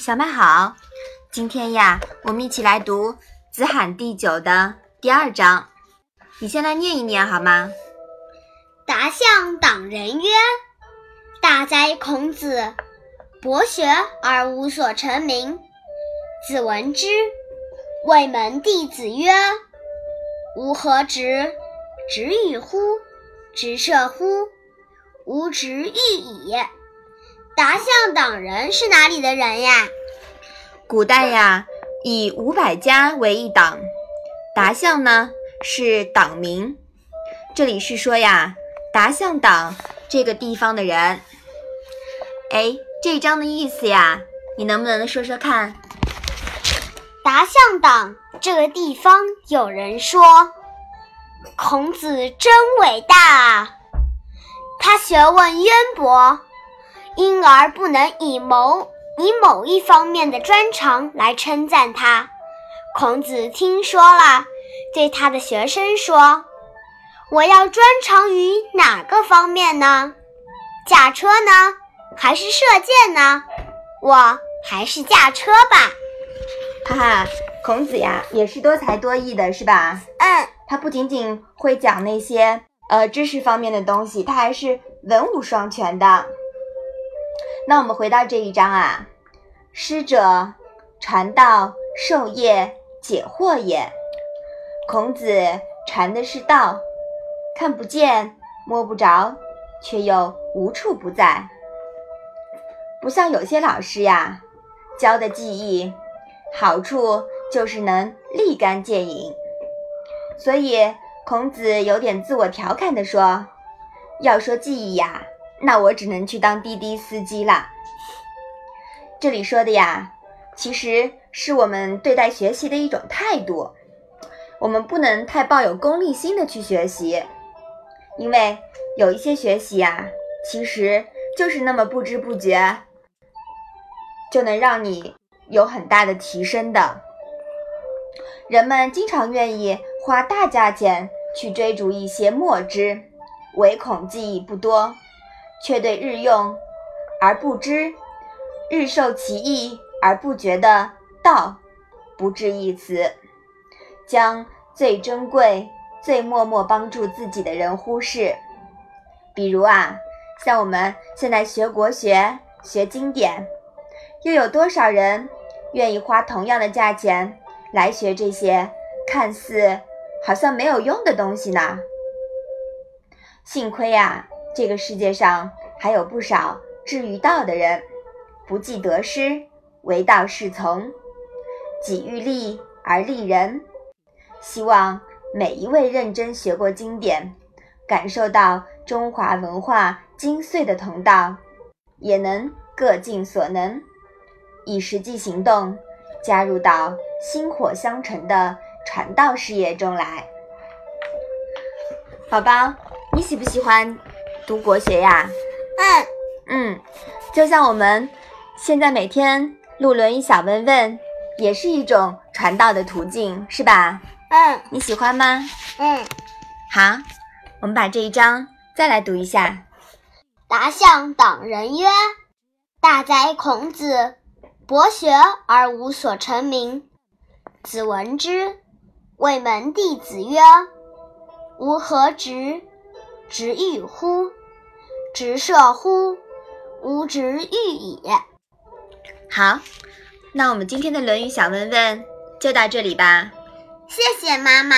小麦好，今天呀，我们一起来读《子罕》第九的第二章。你先来念一念好吗？答向党人曰：“大哉孔子，博学而无所成名。”子闻之，谓门弟子曰：“吾何直？直与乎？直射乎？吾直欲矣。”答向党人是哪里的人呀？古代呀，以五百家为一党，达向呢是党名。这里是说呀，达向党这个地方的人。哎，这一章的意思呀，你能不能说说看？达向党这个地方有人说，孔子真伟大啊，他学问渊博。因而不能以某以某一方面的专长来称赞他。孔子听说了，对他的学生说：“我要专长于哪个方面呢？驾车呢，还是射箭呢？我还是驾车吧。”哈哈，孔子呀，也是多才多艺的，是吧？嗯，他不仅仅会讲那些呃知识方面的东西，他还是文武双全的。那我们回到这一章啊，师者，传道授业解惑也。孔子传的是道，看不见摸不着，却又无处不在。不像有些老师呀，教的技艺好处就是能立竿见影。所以孔子有点自我调侃地说：“要说技艺呀。”那我只能去当滴滴司机了。这里说的呀，其实是我们对待学习的一种态度。我们不能太抱有功利心的去学习，因为有一些学习呀，其实就是那么不知不觉就能让你有很大的提升的。人们经常愿意花大价钱去追逐一些墨汁，唯恐记忆不多。却对日用而不知，日受其益而不觉的道，不至一词，将最珍贵、最默默帮助自己的人忽视。比如啊，像我们现在学国学、学经典，又有多少人愿意花同样的价钱来学这些看似好像没有用的东西呢？幸亏呀。这个世界上还有不少志于道的人，不计得失，唯道是从，己欲立而立人。希望每一位认真学过经典、感受到中华文化精髓的同道，也能各尽所能，以实际行动加入到薪火相承的传道事业中来。宝宝，你喜不喜欢？读国学呀，嗯嗯，就像我们现在每天录《论语小问问》，也是一种传道的途径，是吧？嗯，你喜欢吗？嗯，好，我们把这一章再来读一下。答向党人曰：“大哉孔子，博学而无所成名。”子闻之，谓门弟子曰：“吾何直？”直欲乎？直射乎？吾直欲矣。好，那我们今天的《论语》小问问就到这里吧。谢谢妈妈。